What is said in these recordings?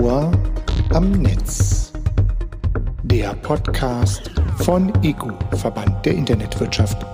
Ohr am Netz. Der Podcast von EGU, Verband der Internetwirtschaft.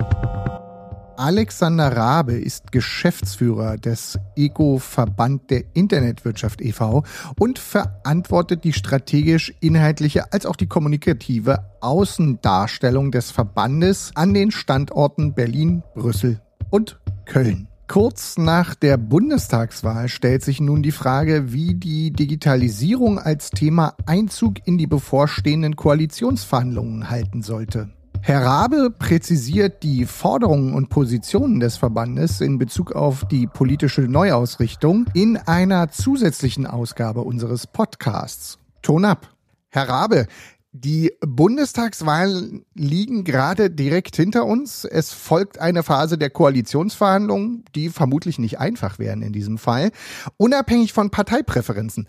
Alexander Rabe ist Geschäftsführer des EGO-Verband der Internetwirtschaft e.V. und verantwortet die strategisch inhaltliche als auch die kommunikative Außendarstellung des Verbandes an den Standorten Berlin, Brüssel und Köln. Kurz nach der Bundestagswahl stellt sich nun die Frage, wie die Digitalisierung als Thema Einzug in die bevorstehenden Koalitionsverhandlungen halten sollte. Herr Rabe präzisiert die Forderungen und Positionen des Verbandes in Bezug auf die politische Neuausrichtung in einer zusätzlichen Ausgabe unseres Podcasts. Ton ab. Herr Rabe, die Bundestagswahlen liegen gerade direkt hinter uns. Es folgt eine Phase der Koalitionsverhandlungen, die vermutlich nicht einfach wären in diesem Fall, unabhängig von Parteipräferenzen.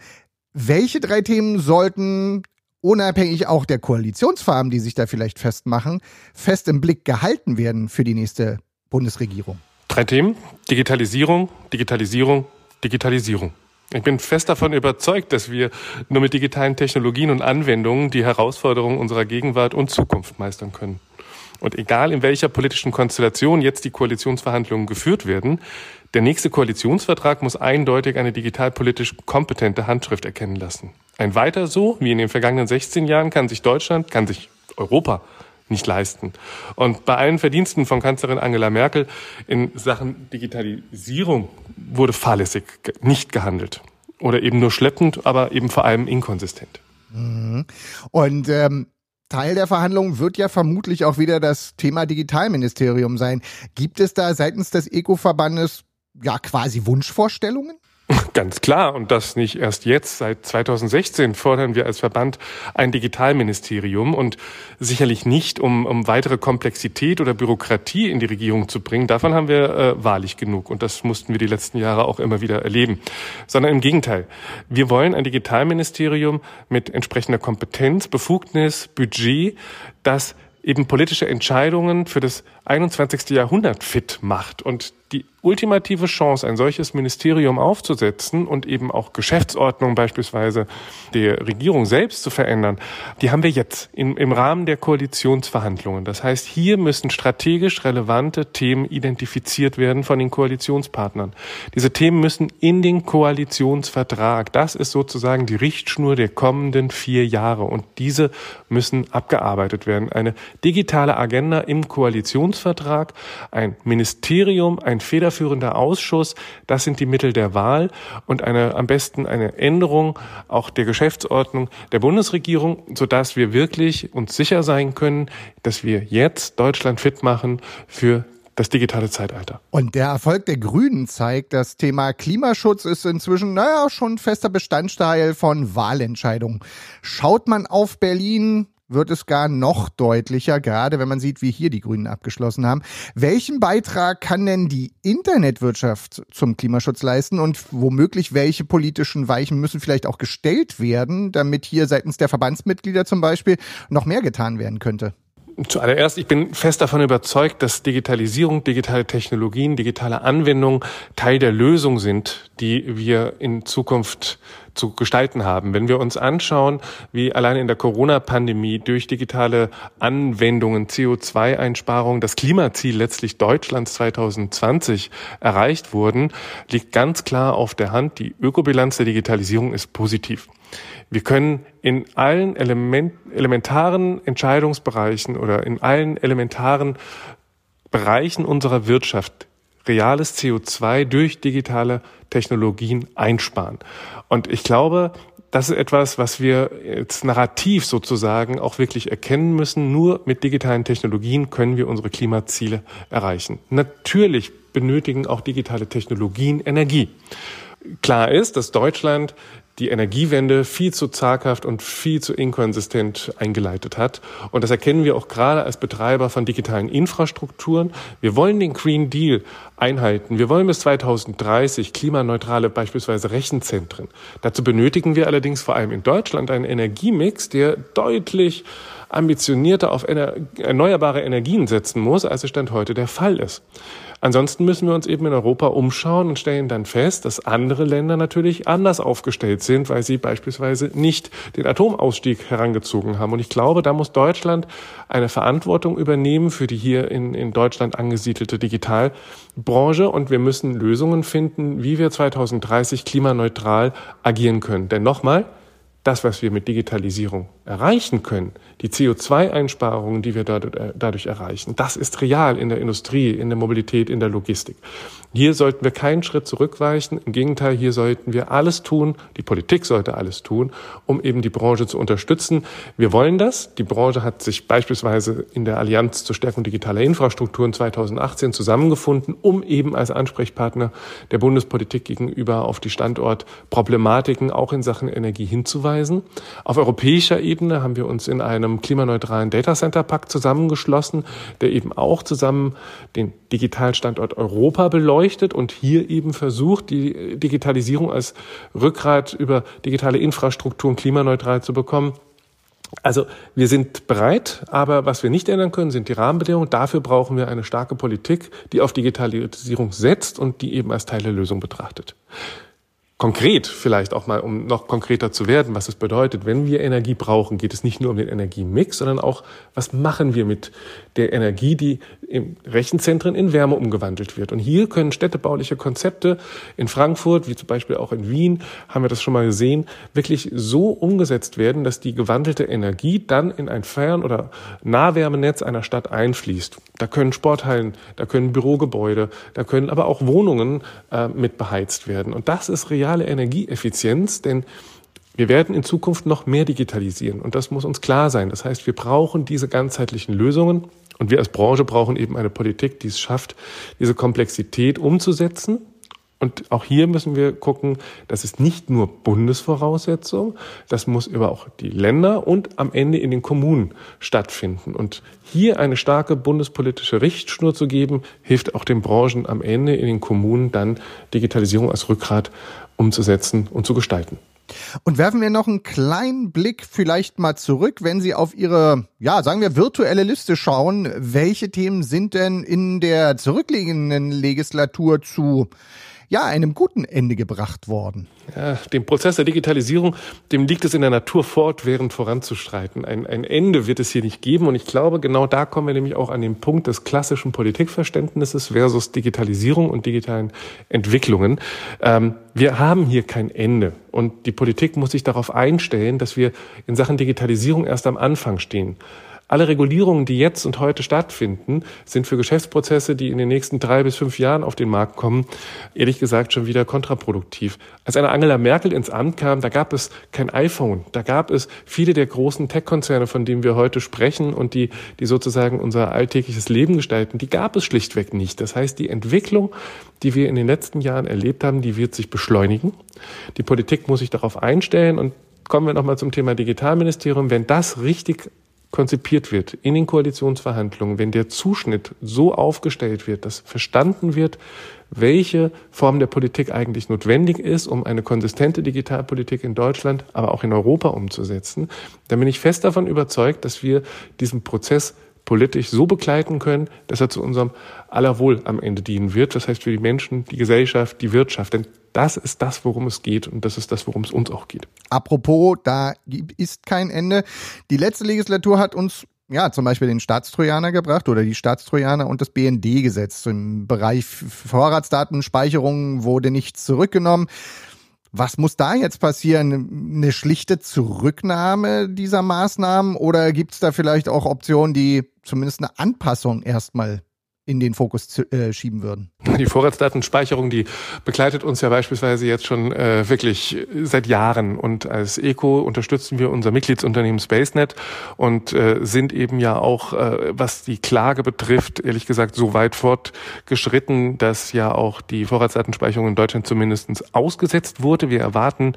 Welche drei Themen sollten unabhängig auch der Koalitionsfarben, die sich da vielleicht festmachen, fest im Blick gehalten werden für die nächste Bundesregierung? Drei Themen. Digitalisierung, Digitalisierung, Digitalisierung. Ich bin fest davon überzeugt, dass wir nur mit digitalen Technologien und Anwendungen die Herausforderungen unserer Gegenwart und Zukunft meistern können. Und egal in welcher politischen Konstellation jetzt die Koalitionsverhandlungen geführt werden, der nächste Koalitionsvertrag muss eindeutig eine digitalpolitisch kompetente Handschrift erkennen lassen. Ein weiter so, wie in den vergangenen 16 Jahren, kann sich Deutschland, kann sich Europa nicht leisten. Und bei allen Verdiensten von Kanzlerin Angela Merkel in Sachen Digitalisierung wurde fahrlässig nicht gehandelt. Oder eben nur schleppend, aber eben vor allem inkonsistent. Mhm. Und ähm, Teil der Verhandlungen wird ja vermutlich auch wieder das Thema Digitalministerium sein. Gibt es da seitens des Eco-Verbandes ja quasi Wunschvorstellungen? Ganz klar, und das nicht erst jetzt. Seit 2016 fordern wir als Verband ein Digitalministerium und sicherlich nicht, um, um weitere Komplexität oder Bürokratie in die Regierung zu bringen. Davon haben wir äh, wahrlich genug und das mussten wir die letzten Jahre auch immer wieder erleben. Sondern im Gegenteil. Wir wollen ein Digitalministerium mit entsprechender Kompetenz, Befugnis, Budget, das eben politische Entscheidungen für das 21. Jahrhundert fit macht und die ultimative Chance, ein solches Ministerium aufzusetzen und eben auch Geschäftsordnung beispielsweise der Regierung selbst zu verändern, die haben wir jetzt im, im Rahmen der Koalitionsverhandlungen. Das heißt, hier müssen strategisch relevante Themen identifiziert werden von den Koalitionspartnern. Diese Themen müssen in den Koalitionsvertrag. Das ist sozusagen die Richtschnur der kommenden vier Jahre und diese müssen abgearbeitet werden. Eine digitale Agenda im Koalitionsvertrag, ein Ministerium, ein federführender Ausschuss, das sind die Mittel der Wahl und eine, am besten eine Änderung auch der Geschäftsordnung der Bundesregierung, sodass wir wirklich uns sicher sein können, dass wir jetzt Deutschland fit machen für das digitale Zeitalter. Und der Erfolg der Grünen zeigt, das Thema Klimaschutz ist inzwischen, naja, schon fester Bestandteil von Wahlentscheidungen. Schaut man auf Berlin, wird es gar noch deutlicher, gerade wenn man sieht, wie hier die Grünen abgeschlossen haben. Welchen Beitrag kann denn die Internetwirtschaft zum Klimaschutz leisten und womöglich welche politischen Weichen müssen vielleicht auch gestellt werden, damit hier seitens der Verbandsmitglieder zum Beispiel noch mehr getan werden könnte? Zuallererst, ich bin fest davon überzeugt, dass Digitalisierung, digitale Technologien, digitale Anwendungen Teil der Lösung sind, die wir in Zukunft zu gestalten haben. Wenn wir uns anschauen, wie allein in der Corona-Pandemie durch digitale Anwendungen CO2-Einsparungen das Klimaziel letztlich Deutschlands 2020 erreicht wurden, liegt ganz klar auf der Hand, die Ökobilanz der Digitalisierung ist positiv. Wir können in allen Element, elementaren Entscheidungsbereichen oder in allen elementaren Bereichen unserer Wirtschaft reales CO2 durch digitale Technologien einsparen. Und ich glaube, das ist etwas, was wir jetzt narrativ sozusagen auch wirklich erkennen müssen. Nur mit digitalen Technologien können wir unsere Klimaziele erreichen. Natürlich benötigen auch digitale Technologien Energie. Klar ist, dass Deutschland die Energiewende viel zu zaghaft und viel zu inkonsistent eingeleitet hat. Und das erkennen wir auch gerade als Betreiber von digitalen Infrastrukturen. Wir wollen den Green Deal einhalten. Wir wollen bis 2030 klimaneutrale beispielsweise Rechenzentren. Dazu benötigen wir allerdings vor allem in Deutschland einen Energiemix, der deutlich ambitionierter auf erneuerbare Energien setzen muss, als es Stand heute der Fall ist. Ansonsten müssen wir uns eben in Europa umschauen und stellen dann fest, dass andere Länder natürlich anders aufgestellt sind, weil sie beispielsweise nicht den Atomausstieg herangezogen haben. Und ich glaube, da muss Deutschland eine Verantwortung übernehmen für die hier in, in Deutschland angesiedelte Digitalbranche. Und wir müssen Lösungen finden, wie wir 2030 klimaneutral agieren können. Denn nochmal, das, was wir mit Digitalisierung erreichen können, die CO2-Einsparungen, die wir dadurch erreichen, das ist real in der Industrie, in der Mobilität, in der Logistik. Hier sollten wir keinen Schritt zurückweichen. Im Gegenteil, hier sollten wir alles tun, die Politik sollte alles tun, um eben die Branche zu unterstützen. Wir wollen das. Die Branche hat sich beispielsweise in der Allianz zur Stärkung digitaler Infrastrukturen 2018 zusammengefunden, um eben als Ansprechpartner der Bundespolitik gegenüber auf die Standortproblematiken auch in Sachen Energie hinzuweisen. Auf europäischer Ebene haben wir uns in einem klimaneutralen Data Center Pakt zusammengeschlossen, der eben auch zusammen den digitalen Standort Europa beleuchtet beleuchtet und hier eben versucht, die Digitalisierung als Rückgrat über digitale Infrastrukturen klimaneutral zu bekommen. Also wir sind bereit, aber was wir nicht ändern können, sind die Rahmenbedingungen. Dafür brauchen wir eine starke Politik, die auf Digitalisierung setzt und die eben als Teil der Lösung betrachtet konkret vielleicht auch mal, um noch konkreter zu werden, was es bedeutet. Wenn wir Energie brauchen, geht es nicht nur um den Energiemix, sondern auch, was machen wir mit der Energie, die in Rechenzentren in Wärme umgewandelt wird. Und hier können städtebauliche Konzepte in Frankfurt, wie zum Beispiel auch in Wien, haben wir das schon mal gesehen, wirklich so umgesetzt werden, dass die gewandelte Energie dann in ein Fern- oder Nahwärmenetz einer Stadt einfließt. Da können Sporthallen, da können Bürogebäude, da können aber auch Wohnungen äh, mit beheizt werden. Und das ist real reale Energieeffizienz, denn wir werden in Zukunft noch mehr digitalisieren und das muss uns klar sein. Das heißt, wir brauchen diese ganzheitlichen Lösungen und wir als Branche brauchen eben eine Politik, die es schafft, diese Komplexität umzusetzen. Und auch hier müssen wir gucken, das ist nicht nur Bundesvoraussetzung, das muss über auch die Länder und am Ende in den Kommunen stattfinden. Und hier eine starke bundespolitische Richtschnur zu geben, hilft auch den Branchen am Ende in den Kommunen dann Digitalisierung als Rückgrat umzusetzen und zu gestalten. Und werfen wir noch einen kleinen Blick vielleicht mal zurück, wenn Sie auf Ihre, ja, sagen wir, virtuelle Liste schauen. Welche Themen sind denn in der zurückliegenden Legislatur zu ja, einem guten Ende gebracht worden. Ja, dem Prozess der Digitalisierung, dem liegt es in der Natur fortwährend voranzuschreiten. Ein, ein Ende wird es hier nicht geben. Und ich glaube, genau da kommen wir nämlich auch an den Punkt des klassischen Politikverständnisses versus Digitalisierung und digitalen Entwicklungen. Ähm, wir haben hier kein Ende. Und die Politik muss sich darauf einstellen, dass wir in Sachen Digitalisierung erst am Anfang stehen. Alle Regulierungen, die jetzt und heute stattfinden, sind für Geschäftsprozesse, die in den nächsten drei bis fünf Jahren auf den Markt kommen, ehrlich gesagt schon wieder kontraproduktiv. Als eine Angela Merkel ins Amt kam, da gab es kein iPhone, da gab es viele der großen Tech-Konzerne, von denen wir heute sprechen und die, die sozusagen unser alltägliches Leben gestalten, die gab es schlichtweg nicht. Das heißt, die Entwicklung, die wir in den letzten Jahren erlebt haben, die wird sich beschleunigen. Die Politik muss sich darauf einstellen und kommen wir nochmal zum Thema Digitalministerium. Wenn das richtig konzipiert wird in den Koalitionsverhandlungen, wenn der Zuschnitt so aufgestellt wird, dass verstanden wird, welche Form der Politik eigentlich notwendig ist, um eine konsistente Digitalpolitik in Deutschland, aber auch in Europa umzusetzen, dann bin ich fest davon überzeugt, dass wir diesen Prozess politisch so begleiten können, dass er zu unserem aller Wohl am Ende dienen wird. Das heißt für die Menschen, die Gesellschaft, die Wirtschaft. Denn das ist das, worum es geht und das ist das, worum es uns auch geht. Apropos, da ist kein Ende. Die letzte Legislatur hat uns ja, zum Beispiel den Staatstrojaner gebracht oder die Staatstrojaner und das BND-Gesetz. Im Bereich Vorratsdatenspeicherung wurde nichts zurückgenommen. Was muss da jetzt passieren? Eine schlichte Zurücknahme dieser Maßnahmen oder gibt es da vielleicht auch Optionen, die zumindest eine Anpassung erstmal in den Fokus zu, äh, schieben würden. Die Vorratsdatenspeicherung, die begleitet uns ja beispielsweise jetzt schon äh, wirklich seit Jahren. Und als ECO unterstützen wir unser Mitgliedsunternehmen SpaceNet und äh, sind eben ja auch, äh, was die Klage betrifft, ehrlich gesagt so weit fortgeschritten, dass ja auch die Vorratsdatenspeicherung in Deutschland zumindest ausgesetzt wurde. Wir erwarten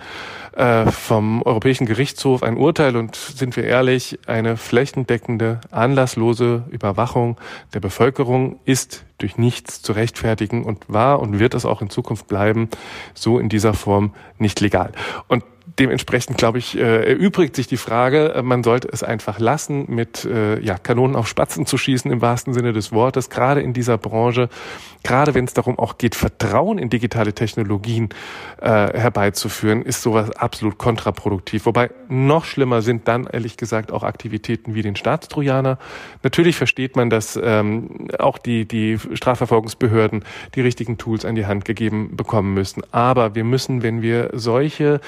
äh, vom Europäischen Gerichtshof ein Urteil und sind wir ehrlich, eine flächendeckende, anlasslose Überwachung der Bevölkerung ist durch nichts zu rechtfertigen und war und wird es auch in Zukunft bleiben, so in dieser Form nicht legal. Und dementsprechend, glaube ich, äh, erübrigt sich die Frage, äh, man sollte es einfach lassen, mit äh, ja, Kanonen auf Spatzen zu schießen im wahrsten Sinne des Wortes, gerade in dieser Branche, gerade wenn es darum auch geht, Vertrauen in digitale Technologien äh, herbeizuführen, ist sowas absolut kontraproduktiv. Wobei noch schlimmer sind dann, ehrlich gesagt, auch Aktivitäten wie den Staatstrojaner. Natürlich versteht man, dass ähm, auch die, die Strafverfolgungsbehörden die richtigen Tools an die Hand gegeben bekommen müssen. Aber wir müssen, wenn wir solche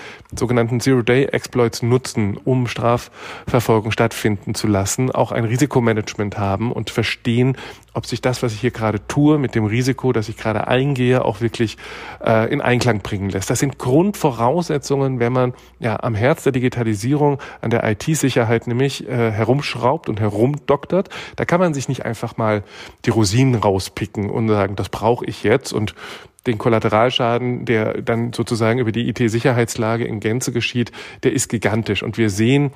sogenannten Zero-Day-Exploits nutzen, um Strafverfolgung stattfinden zu lassen, auch ein Risikomanagement haben und verstehen, ob sich das, was ich hier gerade tue, mit dem Risiko, das ich gerade eingehe, auch wirklich äh, in Einklang bringen lässt. Das sind Grundvoraussetzungen, wenn man ja am Herz der Digitalisierung, an der IT-Sicherheit nämlich äh, herumschraubt und herumdoktert. Da kann man sich nicht einfach mal die Rosinen rauspicken und sagen, das brauche ich jetzt und den Kollateralschaden, der dann sozusagen über die IT-Sicherheitslage in Gänze geschieht, der ist gigantisch. Und wir sehen,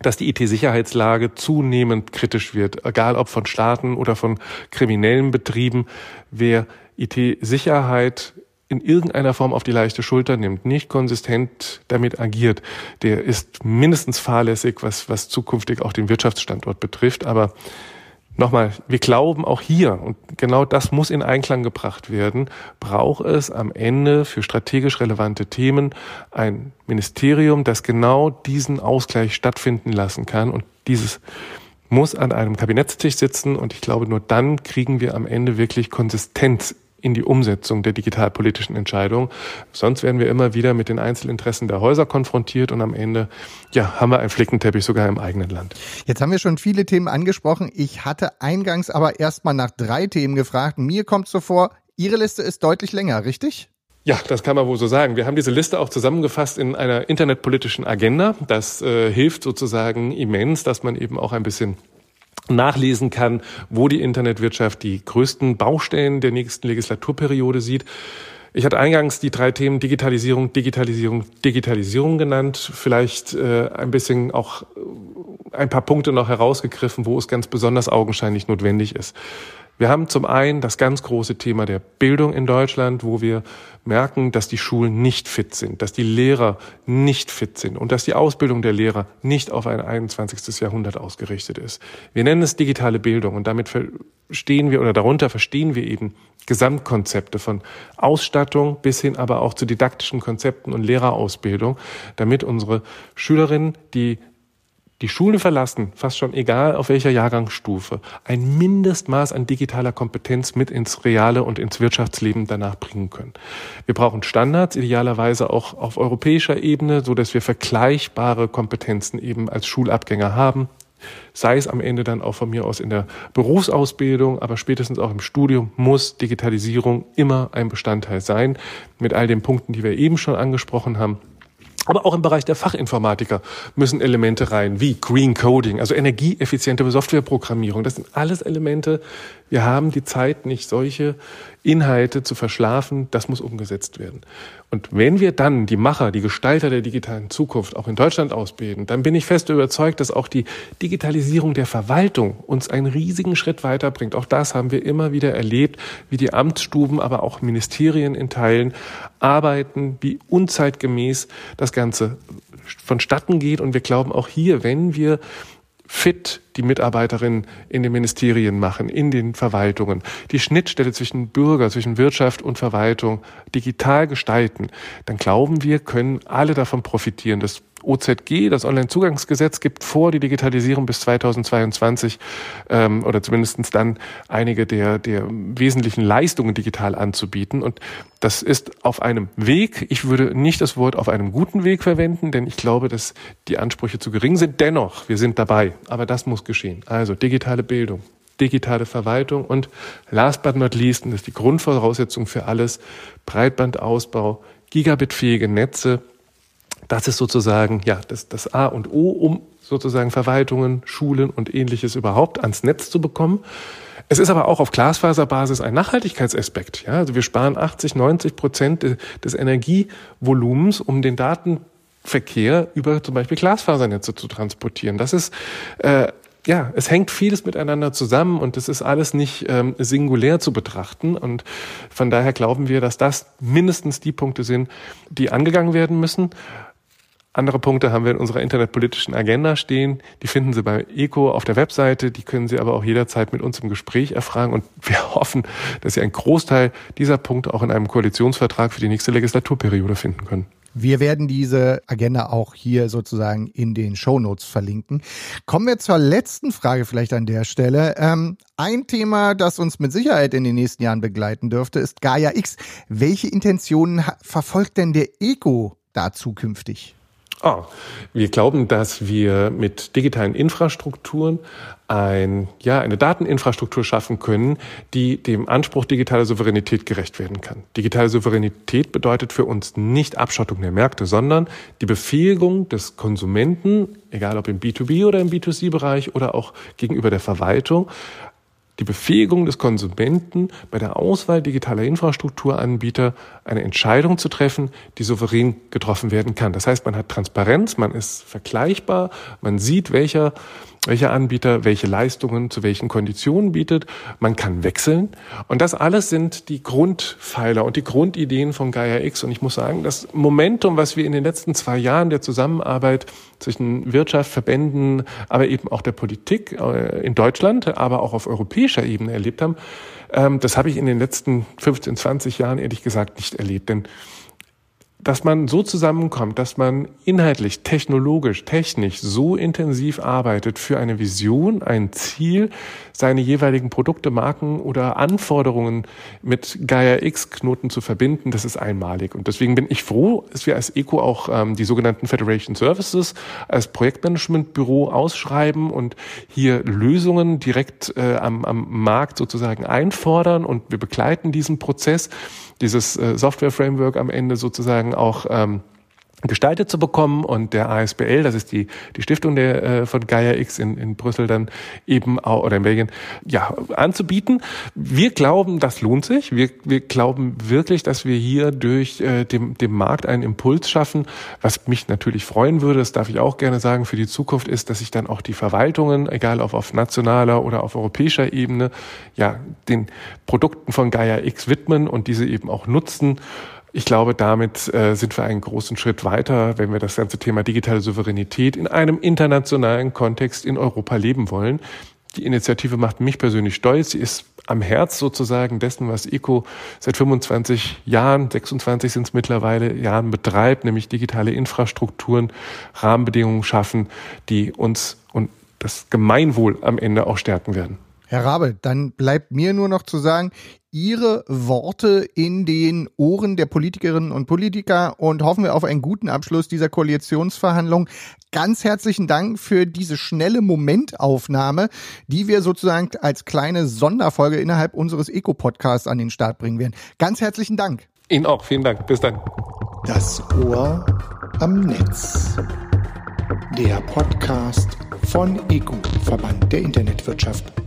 dass die IT-Sicherheitslage zunehmend kritisch wird, egal ob von Staaten oder von kriminellen Betrieben. Wer IT-Sicherheit in irgendeiner Form auf die leichte Schulter nimmt, nicht konsistent damit agiert, der ist mindestens fahrlässig, was, was zukünftig auch den Wirtschaftsstandort betrifft. Aber Nochmal, wir glauben auch hier, und genau das muss in Einklang gebracht werden, braucht es am Ende für strategisch relevante Themen ein Ministerium, das genau diesen Ausgleich stattfinden lassen kann. Und dieses muss an einem Kabinettstisch sitzen. Und ich glaube, nur dann kriegen wir am Ende wirklich Konsistenz in die Umsetzung der digitalpolitischen Entscheidung. Sonst werden wir immer wieder mit den Einzelinteressen der Häuser konfrontiert und am Ende ja, haben wir einen Flickenteppich sogar im eigenen Land. Jetzt haben wir schon viele Themen angesprochen. Ich hatte eingangs aber erstmal nach drei Themen gefragt. Mir kommt so vor, Ihre Liste ist deutlich länger, richtig? Ja, das kann man wohl so sagen. Wir haben diese Liste auch zusammengefasst in einer internetpolitischen Agenda. Das äh, hilft sozusagen immens, dass man eben auch ein bisschen nachlesen kann, wo die Internetwirtschaft die größten Baustellen der nächsten Legislaturperiode sieht. Ich hatte eingangs die drei Themen Digitalisierung, Digitalisierung, Digitalisierung genannt. Vielleicht äh, ein bisschen auch äh, ein paar Punkte noch herausgegriffen, wo es ganz besonders augenscheinlich notwendig ist. Wir haben zum einen das ganz große Thema der Bildung in Deutschland, wo wir merken, dass die Schulen nicht fit sind, dass die Lehrer nicht fit sind und dass die Ausbildung der Lehrer nicht auf ein 21. Jahrhundert ausgerichtet ist. Wir nennen es digitale Bildung und damit verstehen wir oder darunter verstehen wir eben Gesamtkonzepte von Ausstattung bis hin aber auch zu didaktischen Konzepten und Lehrerausbildung, damit unsere Schülerinnen, die die Schule verlassen, fast schon egal auf welcher Jahrgangsstufe, ein Mindestmaß an digitaler Kompetenz mit ins reale und ins Wirtschaftsleben danach bringen können. Wir brauchen Standards, idealerweise auch auf europäischer Ebene, so dass wir vergleichbare Kompetenzen eben als Schulabgänger haben. Sei es am Ende dann auch von mir aus in der Berufsausbildung, aber spätestens auch im Studium muss Digitalisierung immer ein Bestandteil sein, mit all den Punkten, die wir eben schon angesprochen haben. Aber auch im Bereich der Fachinformatiker müssen Elemente rein, wie Green Coding, also energieeffiziente Softwareprogrammierung. Das sind alles Elemente. Wir haben die Zeit nicht, solche Inhalte zu verschlafen. Das muss umgesetzt werden. Und wenn wir dann die Macher, die Gestalter der digitalen Zukunft auch in Deutschland ausbilden, dann bin ich fest überzeugt, dass auch die Digitalisierung der Verwaltung uns einen riesigen Schritt weiterbringt. Auch das haben wir immer wieder erlebt, wie die Amtsstuben, aber auch Ministerien in Teilen arbeiten, wie unzeitgemäß das Ganze vonstatten geht. Und wir glauben auch hier, wenn wir fit die Mitarbeiterinnen in den Ministerien machen, in den Verwaltungen, die Schnittstelle zwischen Bürger, zwischen Wirtschaft und Verwaltung digital gestalten, dann glauben wir, können alle davon profitieren. Das OZG, das Onlinezugangsgesetz, gibt vor, die Digitalisierung bis 2022 ähm, oder zumindestens dann einige der, der wesentlichen Leistungen digital anzubieten. Und das ist auf einem Weg. Ich würde nicht das Wort auf einem guten Weg verwenden, denn ich glaube, dass die Ansprüche zu gering sind. Dennoch, wir sind dabei. Aber das muss geschehen. Also digitale Bildung, digitale Verwaltung und last but not least, und das ist die Grundvoraussetzung für alles, Breitbandausbau, gigabitfähige Netze, das ist sozusagen ja das, das A und O, um sozusagen Verwaltungen, Schulen und ähnliches überhaupt ans Netz zu bekommen. Es ist aber auch auf Glasfaserbasis ein Nachhaltigkeitsaspekt. Ja, also wir sparen 80, 90 Prozent des Energievolumens, um den Datenverkehr über zum Beispiel Glasfasernetze zu transportieren. Das ist äh, ja, es hängt vieles miteinander zusammen und es ist alles nicht ähm, singulär zu betrachten. Und von daher glauben wir, dass das mindestens die Punkte sind, die angegangen werden müssen. Andere Punkte haben wir in unserer internetpolitischen Agenda stehen. Die finden Sie bei ECO auf der Webseite. Die können Sie aber auch jederzeit mit uns im Gespräch erfragen. Und wir hoffen, dass Sie einen Großteil dieser Punkte auch in einem Koalitionsvertrag für die nächste Legislaturperiode finden können. Wir werden diese Agenda auch hier sozusagen in den Show Notes verlinken. Kommen wir zur letzten Frage vielleicht an der Stelle. Ähm, ein Thema, das uns mit Sicherheit in den nächsten Jahren begleiten dürfte, ist Gaia X. Welche Intentionen verfolgt denn der Ego da zukünftig? Ah, wir glauben, dass wir mit digitalen Infrastrukturen ein, ja, eine Dateninfrastruktur schaffen können, die dem Anspruch digitaler Souveränität gerecht werden kann. Digitale Souveränität bedeutet für uns nicht Abschottung der Märkte, sondern die Befähigung des Konsumenten, egal ob im B2B oder im B2C-Bereich oder auch gegenüber der Verwaltung, die Befähigung des Konsumenten bei der Auswahl digitaler Infrastrukturanbieter eine Entscheidung zu treffen, die souverän getroffen werden kann. Das heißt, man hat Transparenz, man ist vergleichbar, man sieht, welcher welcher Anbieter welche Leistungen zu welchen Konditionen bietet. Man kann wechseln. Und das alles sind die Grundpfeiler und die Grundideen von Gaia X. Und ich muss sagen, das Momentum, was wir in den letzten zwei Jahren der Zusammenarbeit zwischen Wirtschaft, Verbänden, aber eben auch der Politik äh, in Deutschland, aber auch auf europäischer Ebene erlebt haben, ähm, das habe ich in den letzten 15, 20 Jahren ehrlich gesagt nicht erlebt. Denn dass man so zusammenkommt, dass man inhaltlich, technologisch, technisch so intensiv arbeitet für eine Vision, ein Ziel, seine jeweiligen Produkte, Marken oder Anforderungen mit Gaia X Knoten zu verbinden, das ist einmalig. Und deswegen bin ich froh, dass wir als ECO auch ähm, die sogenannten Federation Services als Projektmanagementbüro ausschreiben und hier Lösungen direkt äh, am, am Markt sozusagen einfordern und wir begleiten diesen Prozess dieses äh, Software-Framework am Ende sozusagen auch ähm, gestaltet zu bekommen und der ASBL, das ist die, die Stiftung der, äh, von Gaia X in, in Brüssel dann eben auch, oder in Belgien, ja, anzubieten. Wir glauben, das lohnt sich. Wir, wir glauben wirklich, dass wir hier durch äh, dem, dem Markt einen Impuls schaffen. Was mich natürlich freuen würde, das darf ich auch gerne sagen, für die Zukunft ist, dass sich dann auch die Verwaltungen, egal ob auf nationaler oder auf europäischer Ebene, ja, den Produkten von Gaia X widmen und diese eben auch nutzen ich glaube, damit äh, sind wir einen großen Schritt weiter, wenn wir das ganze Thema digitale Souveränität in einem internationalen Kontext in Europa leben wollen. Die Initiative macht mich persönlich stolz. Sie ist am Herz sozusagen dessen, was ECO seit 25 Jahren, 26 sind es mittlerweile, Jahren betreibt, nämlich digitale Infrastrukturen, Rahmenbedingungen schaffen, die uns und das Gemeinwohl am Ende auch stärken werden. Herr Rabe, dann bleibt mir nur noch zu sagen, Ihre Worte in den Ohren der Politikerinnen und Politiker und hoffen wir auf einen guten Abschluss dieser Koalitionsverhandlung. Ganz herzlichen Dank für diese schnelle Momentaufnahme, die wir sozusagen als kleine Sonderfolge innerhalb unseres Eco-Podcasts an den Start bringen werden. Ganz herzlichen Dank. Ihnen auch. Vielen Dank. Bis dann. Das Ohr am Netz. Der Podcast von ECO, Verband der Internetwirtschaft.